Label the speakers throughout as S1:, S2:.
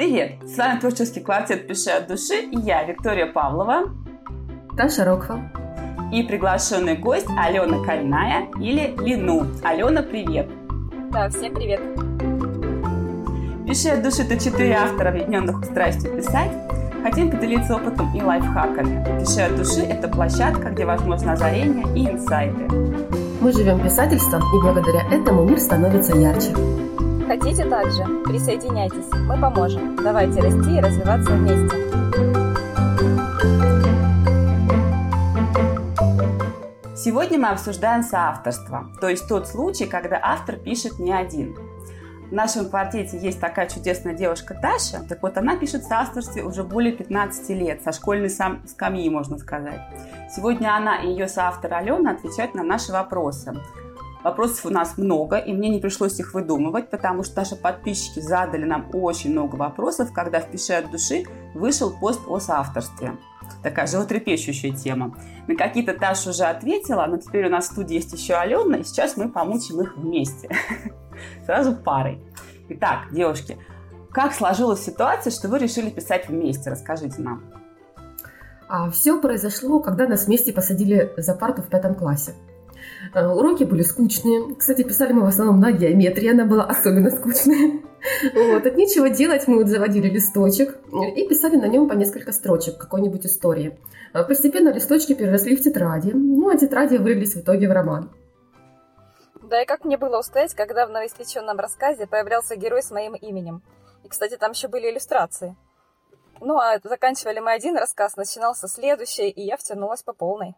S1: Привет! С вами творческий квартет «Пиши от души» и я, Виктория Павлова.
S2: Таша Рокфа.
S1: И приглашенный гость Алена Кальная или Лину. Алена, привет!
S3: Да, всем привет!
S1: «Пиши от души» — это четыре автора, объединенных страстью писать. Хотим поделиться опытом и лайфхаками. «Пиши от души» — это площадка, где возможно озарение и инсайты.
S2: Мы живем писательством, и благодаря этому мир становится ярче.
S3: Хотите также? Присоединяйтесь, мы поможем. Давайте расти и развиваться вместе.
S1: Сегодня мы обсуждаем соавторство, то есть тот случай, когда автор пишет не один. В нашем квартете есть такая чудесная девушка Таша, так вот она пишет в соавторстве уже более 15 лет, со школьной сам, скамьи, можно сказать. Сегодня она и ее соавтор Алена отвечают на наши вопросы. Вопросов у нас много, и мне не пришлось их выдумывать, потому что наши подписчики задали нам очень много вопросов, когда в «Пиши от души» вышел пост о соавторстве. Такая животрепещущая тема. На какие-то Таша уже ответила, но теперь у нас в студии есть еще Алена, и сейчас мы помучим их вместе. Сразу парой. Итак, девушки, как сложилась ситуация, что вы решили писать вместе? Расскажите нам.
S2: А все произошло, когда нас вместе посадили за парту в пятом классе. Э, уроки были скучные. Кстати, писали мы в основном на геометрии, она была особенно скучная. Вот, от нечего делать мы вот заводили листочек и писали на нем по несколько строчек какой-нибудь истории. Э, постепенно листочки переросли в тетради, ну а тетради вылились в итоге в роман.
S3: Да и как мне было устоять, когда в новоиспеченном рассказе появлялся герой с моим именем. И, кстати, там еще были иллюстрации. Ну, а заканчивали мы один рассказ, начинался следующий, и я втянулась по полной.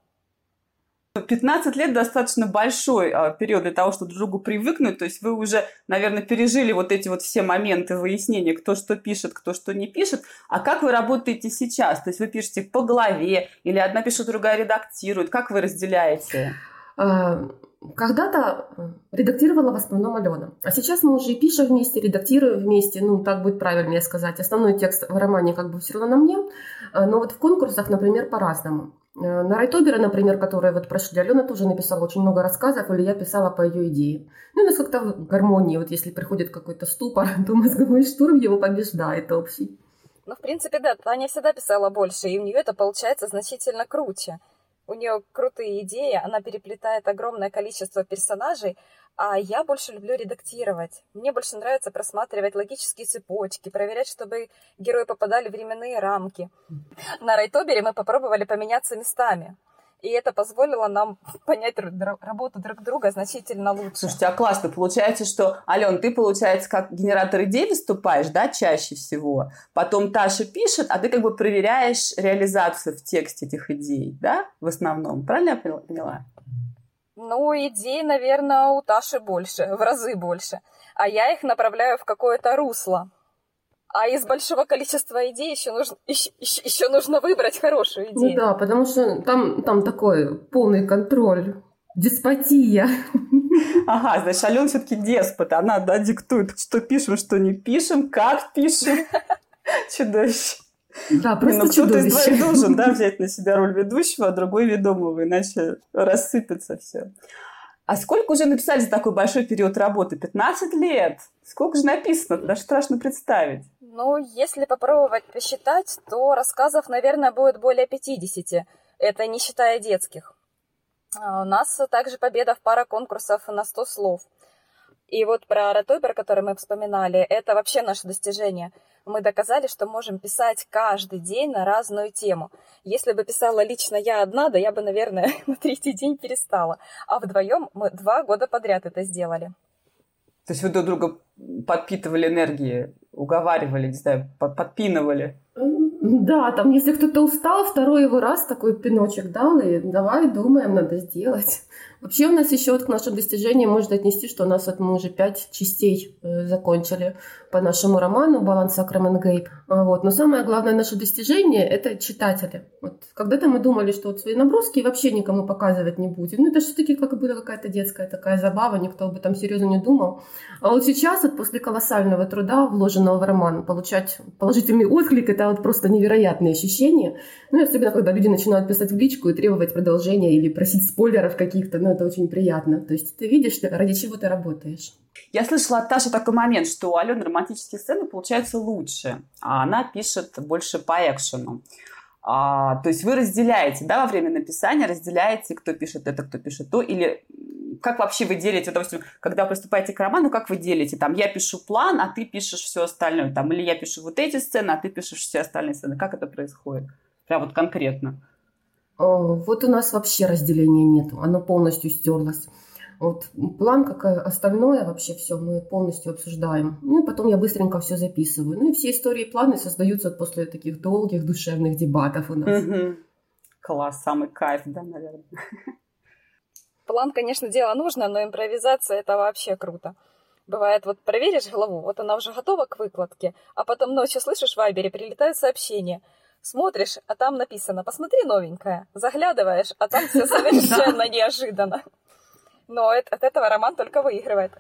S1: 15 лет достаточно большой а, период для того, чтобы друг другу привыкнуть. То есть вы уже, наверное, пережили вот эти вот все моменты выяснения, кто что пишет, кто что не пишет. А как вы работаете сейчас? То есть вы пишете по голове или одна пишет, другая редактирует? Как вы разделяете?
S2: А, когда-то редактировала в основном Алена. А сейчас мы уже и пишем вместе, редактируем вместе. Ну, так будет правильнее сказать. Основной текст в романе как бы все равно на мне. А, но вот в конкурсах, например, по-разному. Э, на Райтобера, например, которые вот прошли, Алена тоже написала очень много рассказов, или я писала по ее идее. Ну, у нас как-то в гармонии, вот если приходит какой-то ступор, то мозговой штурм его побеждает общий.
S3: Ну, в принципе, да, Таня всегда писала больше, и у нее это получается значительно круче. У нее крутые идеи, она переплетает огромное количество персонажей, а я больше люблю редактировать. Мне больше нравится просматривать логические цепочки, проверять, чтобы герои попадали в временные рамки. На Райтобере мы попробовали поменяться местами. И это позволило нам понять работу друг друга значительно лучше.
S1: Слушайте, а классно. Получается, что, Ален, ты, получается, как генератор идей выступаешь, да, чаще всего. Потом Таша пишет, а ты как бы проверяешь реализацию в тексте этих идей, да, в основном. Правильно я поняла?
S3: Ну, идей, наверное, у Таши больше, в разы больше. А я их направляю в какое-то русло. А из большого количества идей еще нужно, еще, еще, еще нужно выбрать хорошую ну идею.
S2: Ну да, потому что там, там такой полный контроль, деспотия.
S1: Ага, значит, Алена все-таки деспот. Она да, диктует, что пишем, что не пишем, как пишем. Чудовище.
S2: Да, просто
S1: ну, кто-то из двоих должен да, взять на себя роль ведущего, а другой ведомого, иначе рассыпется все. А сколько уже написали за такой большой период работы? 15 лет? Сколько же написано? Даже страшно представить.
S3: Ну, если попробовать посчитать, то рассказов, наверное, будет более 50. Это не считая детских. А у нас также победа в пара конкурсов на 100 слов. И вот про про который мы вспоминали, это вообще наше достижение. Мы доказали, что можем писать каждый день на разную тему. Если бы писала лично я одна, да я бы, наверное, на третий день перестала. А вдвоем мы два года подряд это сделали.
S1: То есть вы друг друга подпитывали энергией, уговаривали, не знаю, подпинывали?
S2: Да, там если кто-то устал, второй его раз такой пиночек дал, и давай думаем, надо сделать. Вообще у нас еще вот к нашим достижениям можно отнести, что у нас вот мы уже пять частей э, закончили по нашему роману «Баланс Сакрамен Гейп». А вот. Но самое главное наше достижение – это читатели. Вот когда-то мы думали, что вот свои наброски вообще никому показывать не будем. Ну, это все-таки как была какая-то детская такая забава, никто об этом серьезно не думал. А вот сейчас, вот после колоссального труда, вложенного в роман, получать положительный отклик – это вот просто невероятные ощущения. Ну, и особенно, когда люди начинают писать в личку и требовать продолжения или просить спойлеров каких-то, ну, это очень приятно. То есть ты видишь, ради чего ты работаешь.
S1: Я слышала от Таши такой момент, что у Алены романтические сцены получаются лучше, а она пишет больше по экшену. А, то есть вы разделяете, да, во время написания разделяете, кто пишет это, кто пишет то, или как вообще вы делите, допустим, когда приступаете к роману, как вы делите? Там я пишу план, а ты пишешь все остальное. Там, или я пишу вот эти сцены, а ты пишешь все остальные сцены. Как это происходит? Прям вот конкретно.
S2: Вот у нас вообще разделения нету. Оно полностью стерлось. Вот план, как остальное вообще все мы полностью обсуждаем. Ну и потом я быстренько все записываю. Ну и все истории и планы создаются после таких долгих душевных дебатов у нас.
S1: Угу. Класс, самый кайф, да, наверное.
S3: План, конечно, дело нужно, но импровизация это вообще круто. Бывает, вот проверишь голову, вот она уже готова к выкладке, а потом ночью слышишь в Вайбере, прилетают сообщения. Смотришь, а там написано «Посмотри новенькое». Заглядываешь, а там все совершенно неожиданно. Но от этого роман только выигрывает.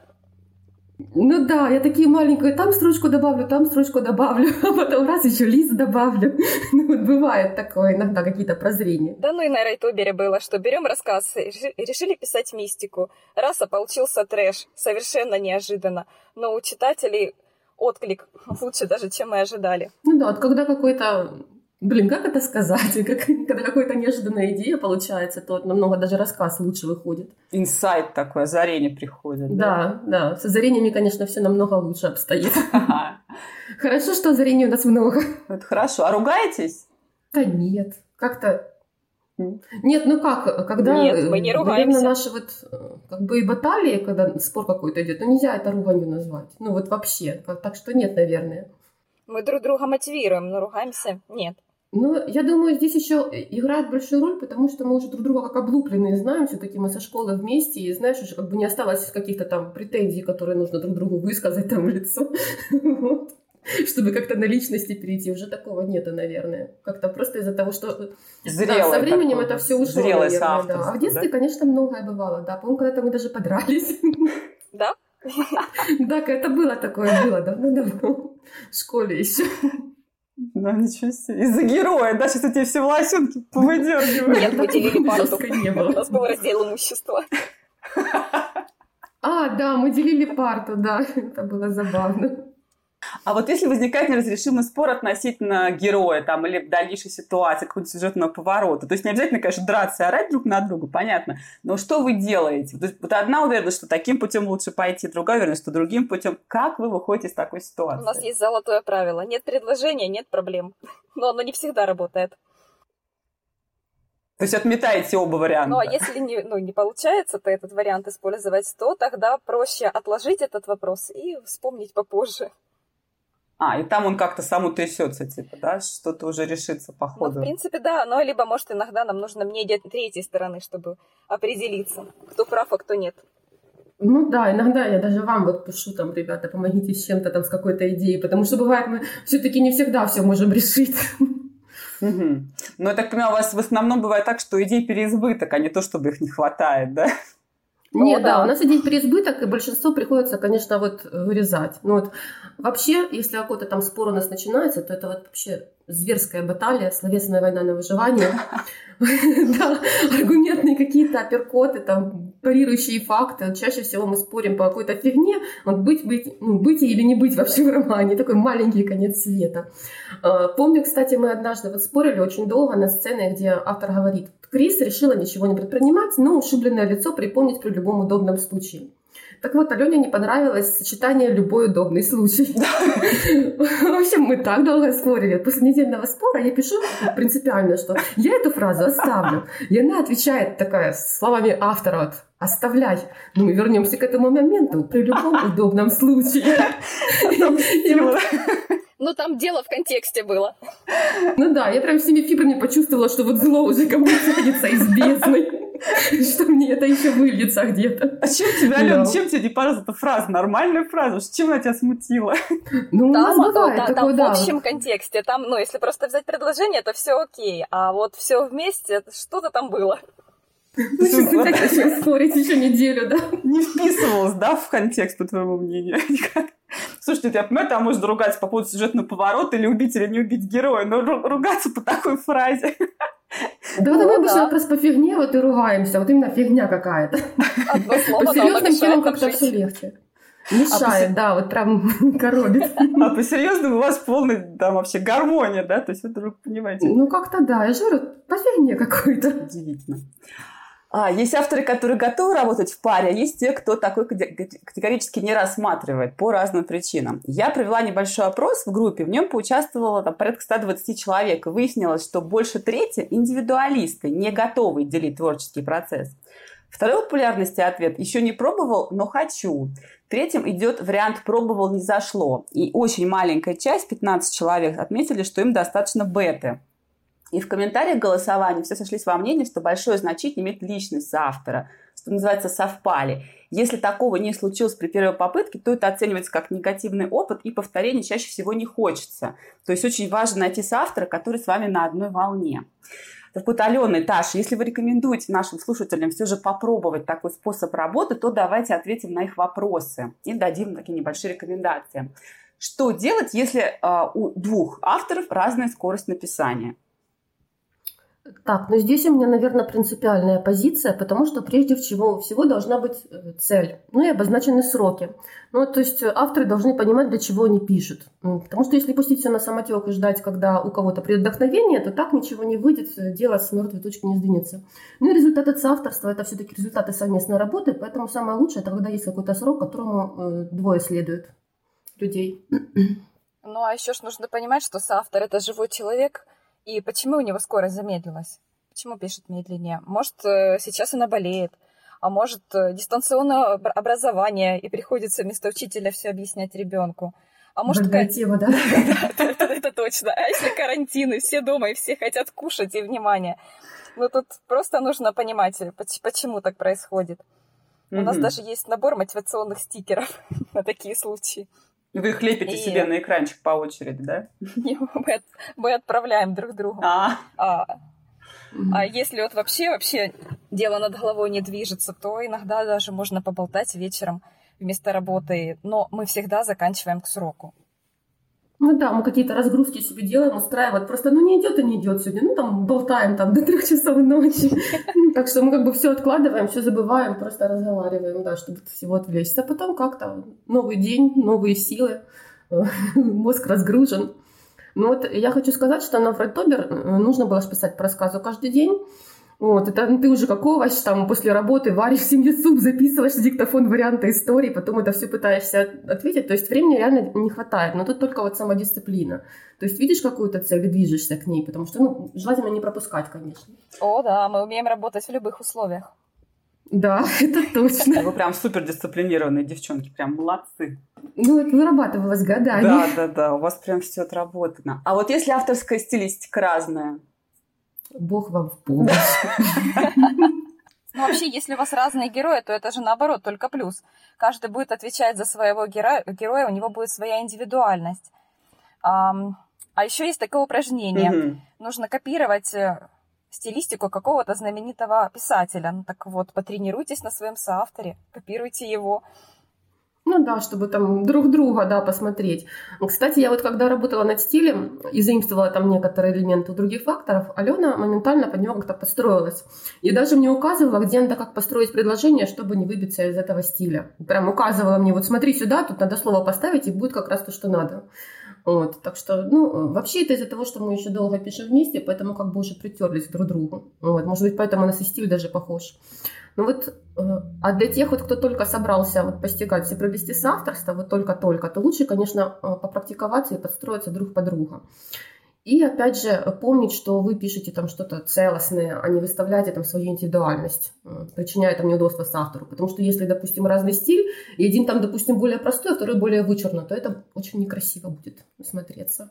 S2: Ну да, я такие маленькие, там строчку добавлю, там строчку добавлю, а потом раз еще лист добавлю. Ну вот бывает такое иногда какие-то прозрения.
S3: Да ну и на Райтубере было, что берем рассказ, решили писать мистику. Раз, а получился трэш, совершенно неожиданно. Но у читателей отклик лучше даже, чем мы ожидали.
S2: Ну да, вот когда какой-то Блин, как это сказать? Как, когда какая-то неожиданная идея получается, то намного даже рассказ лучше выходит.
S1: Инсайт такой, озарение приходит.
S2: Да, да. да. С озарениями, конечно, все намного лучше обстоит. Хорошо, что озарений у нас много.
S1: Это хорошо. А ругаетесь?
S2: Да нет. Как-то нет, ну как, когда...
S3: Нет, мы не ругаемся.
S2: Наверное, наши вот как бы и баталии, когда спор какой-то идет, ну нельзя это руганью назвать. Ну вот вообще. Так что нет, наверное.
S3: Мы друг друга мотивируем, но ругаемся нет.
S2: Ну, я думаю, здесь еще играет большую роль, потому что мы уже друг друга как облупленные знаем, все-таки мы со школы вместе, и знаешь, уже как бы не осталось каких-то там претензий, которые нужно друг другу высказать там в лицо. Вот. Чтобы как-то на личности перейти. Уже такого нету, наверное. Как-то просто из-за того, что
S1: да,
S2: со временем это все ушло,
S1: наверное,
S2: да. А в детстве, да? конечно, многое бывало, да. Помню, когда-то мы даже подрались.
S3: Да?
S2: Да, это было такое, было давно-давно. В школе еще.
S1: Ну, ничего себе. Из-за героя, да, сейчас эти все волосенки повыдергивают.
S3: Нет, мы делили парту. не было. У нас был раздел имущества.
S2: А, да, мы делили парту, да. Это было забавно.
S1: А вот если возникает неразрешимый спор относительно героя там, или дальнейшей ситуации, какого-то сюжетного поворота, то есть не обязательно, конечно, драться и орать друг на друга, понятно, но что вы делаете? То есть вот одна уверена, что таким путем лучше пойти, другая уверена, что другим путем. Как вы выходите из такой ситуации?
S3: У нас есть золотое правило. Нет предложения, нет проблем. Но оно не всегда работает.
S1: То есть отметаете оба варианта.
S3: Ну, а если не, ну, не получается то этот вариант использовать, то тогда проще отложить этот вопрос и вспомнить попозже.
S1: А, и там он как-то сам утрясется, типа, да, что-то уже решится по ходу.
S3: Ну, в принципе, да, но либо, может, иногда нам нужно мнение третьей стороны, чтобы определиться, кто прав, а кто нет.
S2: Ну да, иногда я даже вам вот пишу, там, ребята, помогите с чем-то там, с какой-то идеей, потому что бывает, мы все-таки не всегда все можем решить.
S1: Угу. Но я так понимаю, у вас в основном бывает так, что идей переизбыток, а не то, чтобы их не хватает, да?
S2: Нет, О, да. да, у нас идей переизбыток, и большинство приходится, конечно, вот вырезать. Ну вот вообще, если какой-то там спор у нас начинается, то это вот вообще зверская баталия, словесная война на выживание. Да, аргументные какие-то апперкоты, там, парирующие факты. Чаще всего мы спорим по какой-то фигне, вот быть, быть, ну, быть или не быть вообще в романе. Такой маленький конец света. А, помню, кстати, мы однажды вот спорили очень долго на сцене, где автор говорит, Крис решила ничего не предпринимать, но ушибленное лицо припомнить при любом удобном случае. Так вот, Алене не понравилось сочетание «любой удобный случай». В общем, мы так долго спорили. После недельного спора я пишу принципиально, что я эту фразу оставлю. И она отвечает такая словами автора вот, оставляй. Но мы вернемся к этому моменту при любом удобном случае.
S3: Ну, там дело в контексте было.
S2: Ну да, я прям всеми фибрами почувствовала, что вот зло уже ко мне тянется из бездны. Что мне это еще выльется где-то.
S1: А чем тебя, Алена, чем тебе не понравилась эта фраза? Нормальная фраза? Чем она тебя смутила?
S2: Ну, у нас бывает
S3: да, Там в общем контексте, там, ну, если просто взять предложение, то все окей. А вот все вместе, что-то там было.
S2: Ну, сейчас начнем спорить еще неделю, да?
S1: Не вписывалась, да, в контекст, по твоему мнению? Слушайте, я понимаю, там можно ругаться по поводу сюжетного поворота или убить или не убить героя, но ругаться по такой фразе.
S2: Да вот мы обычно просто по фигне вот и ругаемся, вот именно фигня какая-то. По серьезным темам как-то все легче. Мешает, а да, вот прям коробит.
S1: А по серьезному у вас полный там вообще гармония, да? То есть вы вдруг понимаете.
S2: Ну как-то да, я же говорю, по фигне какой-то.
S1: Удивительно. А, есть авторы, которые готовы работать в паре, а есть те, кто такой категорически не рассматривает по разным причинам. Я провела небольшой опрос в группе, в нем поучаствовало там, порядка 120 человек, и выяснилось, что больше трети – индивидуалисты, не готовые делить творческий процесс. Второй популярности ответ «еще не пробовал, но хочу». Третьим идет вариант «пробовал, не зашло». И очень маленькая часть, 15 человек, отметили, что им достаточно беты. И в комментариях голосования все сошлись во мнении, что большое значение имеет личность автора, что называется совпали. Если такого не случилось при первой попытке, то это оценивается как негативный опыт, и повторения чаще всего не хочется. То есть очень важно найти соавтора, который с вами на одной волне. Так вот, Алена Таша, если вы рекомендуете нашим слушателям все же попробовать такой способ работы, то давайте ответим на их вопросы и дадим такие небольшие рекомендации. Что делать, если э, у двух авторов разная скорость написания?
S2: Так, ну здесь у меня, наверное, принципиальная позиция, потому что прежде всего, всего должна быть э, цель, ну и обозначены сроки. Ну, то есть э, авторы должны понимать, для чего они пишут. Потому что если пустить все на самотек и ждать, когда у кого-то придет вдохновение, то так ничего не выйдет, э, дело с мертвой точки не сдвинется. Ну и результат от соавторства – это все-таки результаты совместной работы, поэтому самое лучшее – это когда есть какой-то срок, которому двое следуют людей.
S3: Ну, а еще ж нужно понимать, что соавтор – это живой человек – и почему у него скорость замедлилась? Почему пишет медленнее? Может, э, сейчас она болеет, а может, э, дистанционное образование, и приходится вместо учителя все объяснять ребенку. А может,
S2: Другая тема, да?
S3: Это точно. А если карантин, и все дома, и все хотят кушать, и внимание. Ну, тут просто нужно понимать, почему так происходит. У нас даже есть набор мотивационных стикеров на такие случаи.
S1: Вы их лепите и... себе на экранчик по очереди, да?
S3: мы, мы отправляем друг другу. А. А, а если вот вообще, вообще дело над головой не движется, то иногда даже можно поболтать вечером вместо работы, но мы всегда заканчиваем к сроку.
S2: Ну да, мы какие-то разгрузки себе делаем, устраивать. Просто, ну не идет и не идет сегодня. Ну там болтаем там до трех часов ночи. Так что мы как бы все откладываем, все забываем, просто разговариваем, да, чтобы всего отвлечься. А потом как-то новый день, новые силы, мозг разгружен. Ну вот я хочу сказать, что на Фрейдтобер э, нужно было писать по рассказу каждый день. Вот, это ну, ты уже как овощ, там, после работы варишь в семье суп, записываешь диктофон варианта истории, потом это все пытаешься ответить. То есть времени реально не хватает, но тут только вот самодисциплина. То есть видишь какую-то цель и движешься к ней, потому что, ну, желательно не пропускать, конечно.
S3: О, да, мы умеем работать в любых условиях.
S2: Да, это точно.
S1: Вы прям супер дисциплинированные девчонки, прям молодцы.
S2: Ну, это вырабатывалось годами.
S1: Да, да, да, у вас прям все отработано. А вот если авторская стилистика разная,
S2: Бог вам в помощь.
S3: Ну, вообще, если у вас разные герои, то это же наоборот, только плюс. Каждый будет отвечать за своего героя, героя у него будет своя индивидуальность. А, а еще есть такое упражнение. Угу. Нужно копировать э, стилистику какого-то знаменитого писателя. Ну так вот, потренируйтесь на своем соавторе, копируйте его.
S2: Ну да, чтобы там друг друга, да, посмотреть. Кстати, я вот когда работала над стилем и заимствовала там некоторые элементы у других факторов, Алена моментально под него как-то подстроилась. И даже мне указывала, где надо как построить предложение, чтобы не выбиться из этого стиля. Прям указывала мне, вот смотри сюда, тут надо слово поставить, и будет как раз то, что надо. Вот, так что, ну, вообще это из-за того, что мы еще долго пишем вместе, поэтому как бы уже притерлись друг к другу. Вот, может быть, поэтому у нас и стиль даже похож. Ну вот, э, а для тех, вот, кто только собрался вот постигать все прелести соавторства, вот только-только, то лучше, конечно, э, попрактиковаться и подстроиться друг под друга. И опять же помнить, что вы пишете там что-то целостное, а не выставляете там свою индивидуальность, э, причиняя там неудобства с автору. Потому что если, допустим, разный стиль, и один там, допустим, более простой, а второй более вычурно, то это очень некрасиво будет смотреться.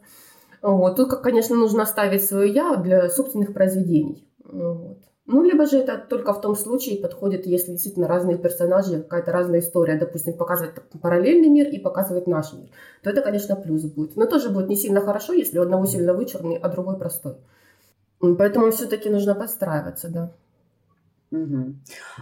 S2: Вот. Тут, конечно, нужно оставить свое «я» для собственных произведений. Вот. Ну, либо же это только в том случае подходит, если действительно разные персонажи, какая-то разная история, допустим, показывать параллельный мир и показывать наш мир, то это, конечно, плюс будет. Но тоже будет не сильно хорошо, если у одного сильно вычурный, а другой простой. Поэтому все-таки нужно подстраиваться, да.
S1: Угу.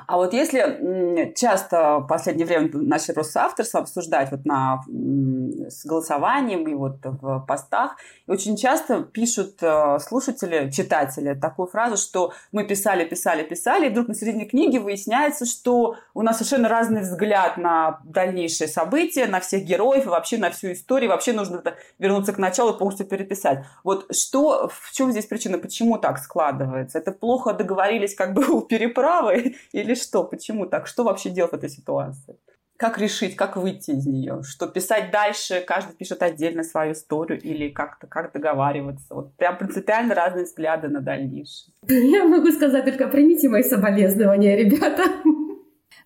S1: А вот если часто в последнее время начали просто авторство обсуждать вот на, с голосованием и вот в постах, и очень часто пишут э, слушатели, читатели такую фразу, что мы писали, писали, писали, и вдруг на середине книги выясняется, что у нас совершенно разный взгляд на дальнейшие события, на всех героев и вообще на всю историю, вообще нужно вернуться к началу и полностью переписать. Вот что, в чем здесь причина, почему так складывается? Это плохо договорились как бы у переписи правы или что? Почему так? Что вообще делать в этой ситуации? Как решить, как выйти из нее? Что писать дальше, каждый пишет отдельно свою историю или как-то как договариваться? Вот прям принципиально разные взгляды на дальнейшее.
S2: Я могу сказать только примите мои соболезнования, ребята.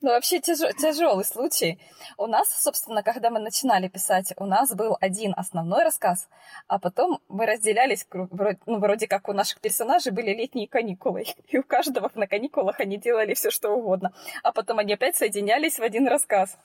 S3: Ну, вообще тяж... тяжелый случай. У нас, собственно, когда мы начинали писать, у нас был один основной рассказ, а потом мы разделялись, ну, вроде как у наших персонажей были летние каникулы, и у каждого на каникулах они делали все что угодно, а потом они опять соединялись в один рассказ.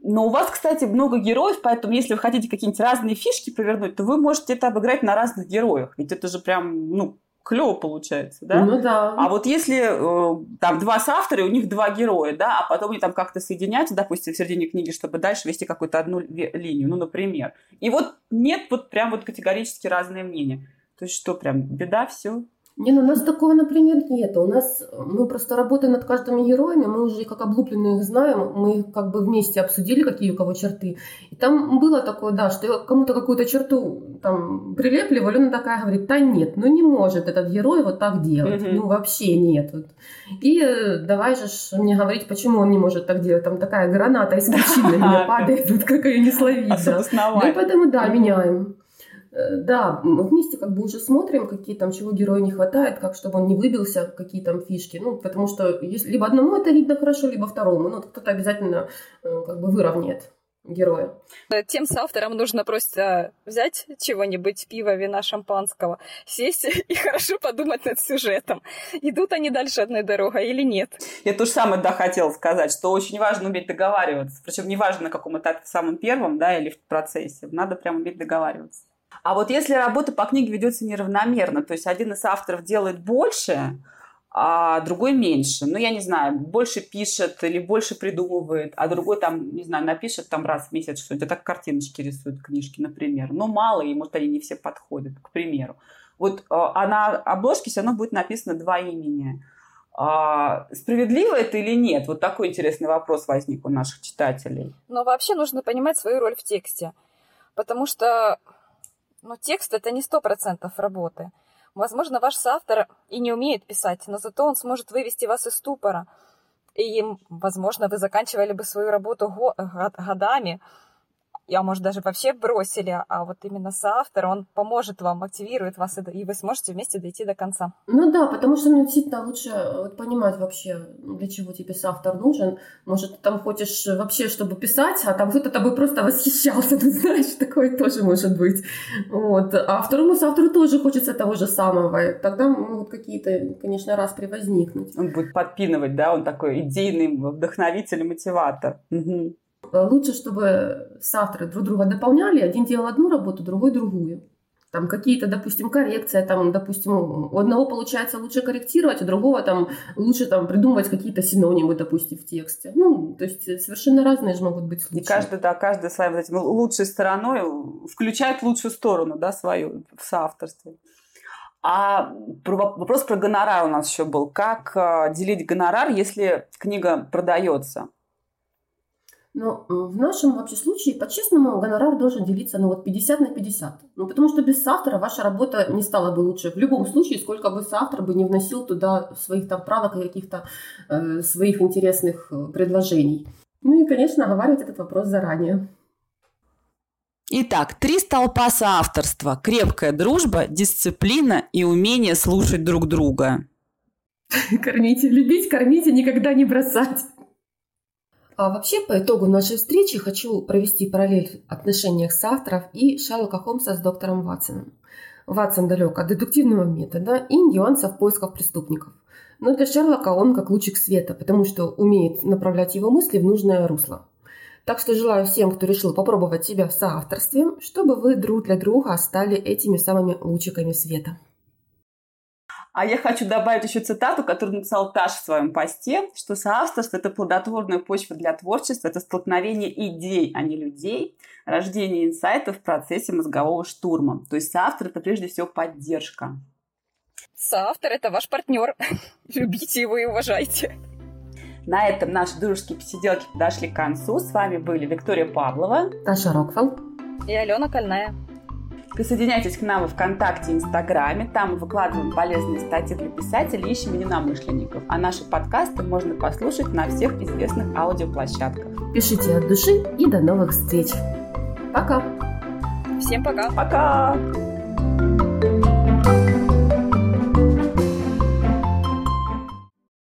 S1: Но у вас, кстати, много героев, поэтому если вы хотите какие-нибудь разные фишки повернуть, то вы можете это обыграть на разных героях. Ведь это же прям, ну, клево получается, да?
S2: Ну да.
S1: А вот если э, там два соавтора, у них два героя, да, а потом они там как-то соединяются, допустим, в середине книги, чтобы дальше вести какую-то одну линию, ну, например. И вот нет вот прям вот категорически разные мнения. То есть что, прям беда, все?
S2: Не, ну у нас такого, например, нет. У нас мы просто работаем над каждыми героями, мы уже как облупленные их знаем, мы как бы вместе обсудили, какие у кого черты. И там было такое, да, что я кому-то какую-то черту там прилепливали, она такая говорит, да нет, ну не может этот герой вот так делать, mm-hmm. ну вообще нет. И э, давай же мне говорить, почему он не может так делать. Там такая граната из на меня падает, вот как ее не словить. Ну поэтому, да, меняем. Э, да, мы вместе как бы уже смотрим, какие там, чего герою не хватает, как чтобы он не выбился, какие там фишки. Ну, потому что если, либо одному это видно хорошо, либо второму. Ну, кто-то обязательно э, как бы выровняет героя.
S3: Тем соавторам нужно просто взять чего-нибудь, пива, вина, шампанского, сесть и хорошо подумать над сюжетом. Идут они дальше одной дорогой или нет.
S1: Я то же самое, да, хотела сказать, что очень важно уметь договариваться. Причем неважно на каком этапе, самом первом, да, или в процессе. Надо прям уметь договариваться. А вот если работа по книге ведется неравномерно, то есть один из авторов делает больше, а другой меньше. Ну, я не знаю, больше пишет или больше придумывает, а другой там, не знзнаю, напишет там раз в месяц что-нибудь, так картиночки рисует книжки, например. Но мало, и, может, они не все подходят, к примеру. Вот а на обложке все равно будет написано два имени. А, справедливо это или нет? Вот такой интересный вопрос возник у наших читателей.
S3: Но вообще нужно понимать свою роль в тексте. Потому что но текст это не сто процентов работы. Возможно, ваш соавтор и не умеет писать, но зато он сможет вывести вас из ступора. И, возможно, вы заканчивали бы свою работу годами, а может даже вообще бросили, а вот именно соавтор, он поможет вам, мотивирует вас, и вы сможете вместе дойти до конца.
S2: Ну да, потому что ну, действительно лучше э, понимать вообще, для чего тебе соавтор нужен. Может, ты там хочешь вообще, чтобы писать, а там кто-то тобой просто восхищался, ты знаешь, такое тоже может быть. Вот. А второму соавтору тоже хочется того же самого. Тогда могут какие-то, конечно, распри возникнуть.
S1: Он будет подпинывать, да, он такой идейный вдохновитель, мотиватор. Угу.
S2: Э, лучше, чтобы соавторы друг друга дополняли, один делал одну работу, другой другую. Там какие-то, допустим, коррекции, там, допустим, у одного получается лучше корректировать, у другого там лучше там придумывать какие-то синонимы, допустим, в тексте. Ну, то есть совершенно разные же могут быть случаи.
S1: И каждый, да, каждый своей вот этим лучшей стороной включает лучшую сторону, да, свою в соавторстве. А вопрос про гонорар у нас еще был. Как э, делить гонорар, если книга продается?
S2: Но в нашем вообще случае, по-честному, гонорар должен делиться ну, вот 50 на 50. Ну, потому что без соавтора ваша работа не стала бы лучше. В любом случае, сколько бы соавтор бы не вносил туда своих там правок и каких-то э, своих интересных э, предложений. Ну и, конечно, оговаривать этот вопрос заранее.
S1: Итак, три столпа соавторства. Крепкая дружба, дисциплина и умение слушать друг друга.
S2: Кормите, любить, кормите, никогда не бросать. А вообще, по итогу нашей встречи хочу провести параллель в отношениях с авторов и Шерлока Холмса с доктором Ватсоном. Ватсон далек от дедуктивного метода и нюансов поисков преступников. Но для Шерлока он как лучик света, потому что умеет направлять его мысли в нужное русло. Так что желаю всем, кто решил попробовать себя в соавторстве, чтобы вы друг для друга стали этими самыми лучиками света.
S1: А я хочу добавить еще цитату, которую написал Таш в своем посте, что соавторство – это плодотворная почва для творчества, это столкновение идей, а не людей, рождение инсайтов в процессе мозгового штурма. То есть соавтор – это прежде всего поддержка.
S3: Соавтор – это ваш партнер. Любите его и уважайте.
S1: На этом наши дружеские посиделки подошли к концу. С вами были Виктория Павлова,
S2: Таша Рокфелл
S3: и Алена Кольная.
S1: Присоединяйтесь к нам в ВКонтакте и Инстаграме. Там мы выкладываем полезные статьи для писателей, ищем единомышленников. А наши подкасты можно послушать на всех известных аудиоплощадках.
S2: Пишите от души и до новых встреч. Пока.
S3: Всем пока.
S1: Пока.